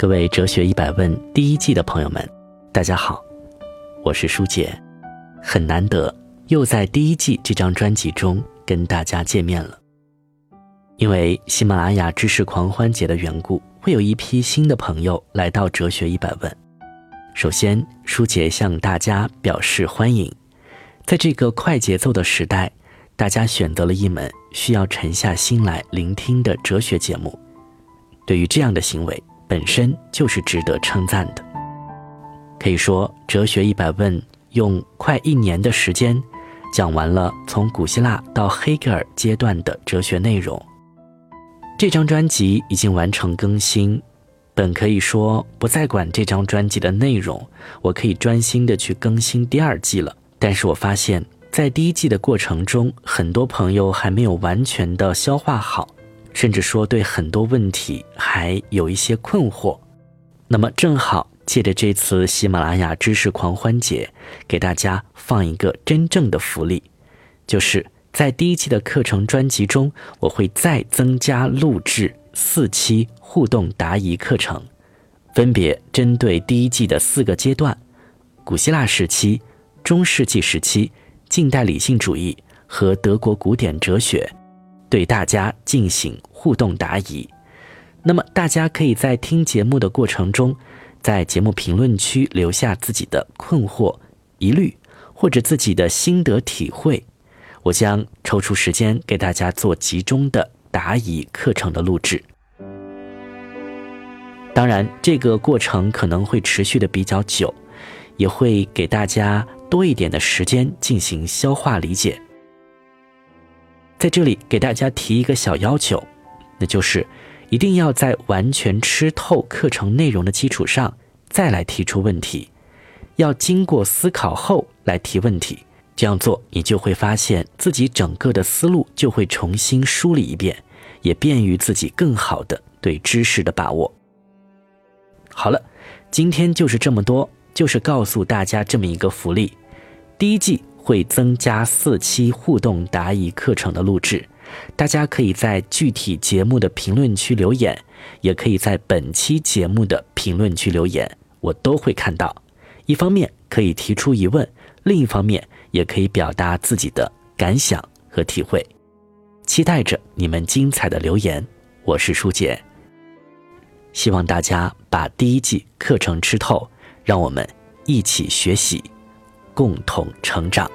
各位哲学一百问第一季的朋友们，大家好，我是舒姐，很难得又在第一季这张专辑中跟大家见面了。因为喜马拉雅知识狂欢节的缘故，会有一批新的朋友来到哲学一百问。首先，舒姐向大家表示欢迎，在这个快节奏的时代，大家选择了一门需要沉下心来聆听的哲学节目。对于这样的行为，本身就是值得称赞的。可以说，《哲学一百问》用快一年的时间，讲完了从古希腊到黑格尔阶段的哲学内容。这张专辑已经完成更新，本可以说不再管这张专辑的内容，我可以专心的去更新第二季了。但是我发现，在第一季的过程中，很多朋友还没有完全的消化好。甚至说对很多问题还有一些困惑，那么正好借着这次喜马拉雅知识狂欢节，给大家放一个真正的福利，就是在第一期的课程专辑中，我会再增加录制四期互动答疑课程，分别针对第一季的四个阶段：古希腊时期、中世纪时期、近代理性主义和德国古典哲学。对大家进行互动答疑，那么大家可以在听节目的过程中，在节目评论区留下自己的困惑、疑虑或者自己的心得体会，我将抽出时间给大家做集中的答疑课程的录制。当然，这个过程可能会持续的比较久，也会给大家多一点的时间进行消化理解。在这里给大家提一个小要求，那就是一定要在完全吃透课程内容的基础上再来提出问题，要经过思考后来提问题。这样做，你就会发现自己整个的思路就会重新梳理一遍，也便于自己更好的对知识的把握。好了，今天就是这么多，就是告诉大家这么一个福利，第一季。会增加四期互动答疑课程的录制，大家可以在具体节目的评论区留言，也可以在本期节目的评论区留言，我都会看到。一方面可以提出疑问，另一方面也可以表达自己的感想和体会。期待着你们精彩的留言。我是舒姐，希望大家把第一季课程吃透，让我们一起学习。共同成长。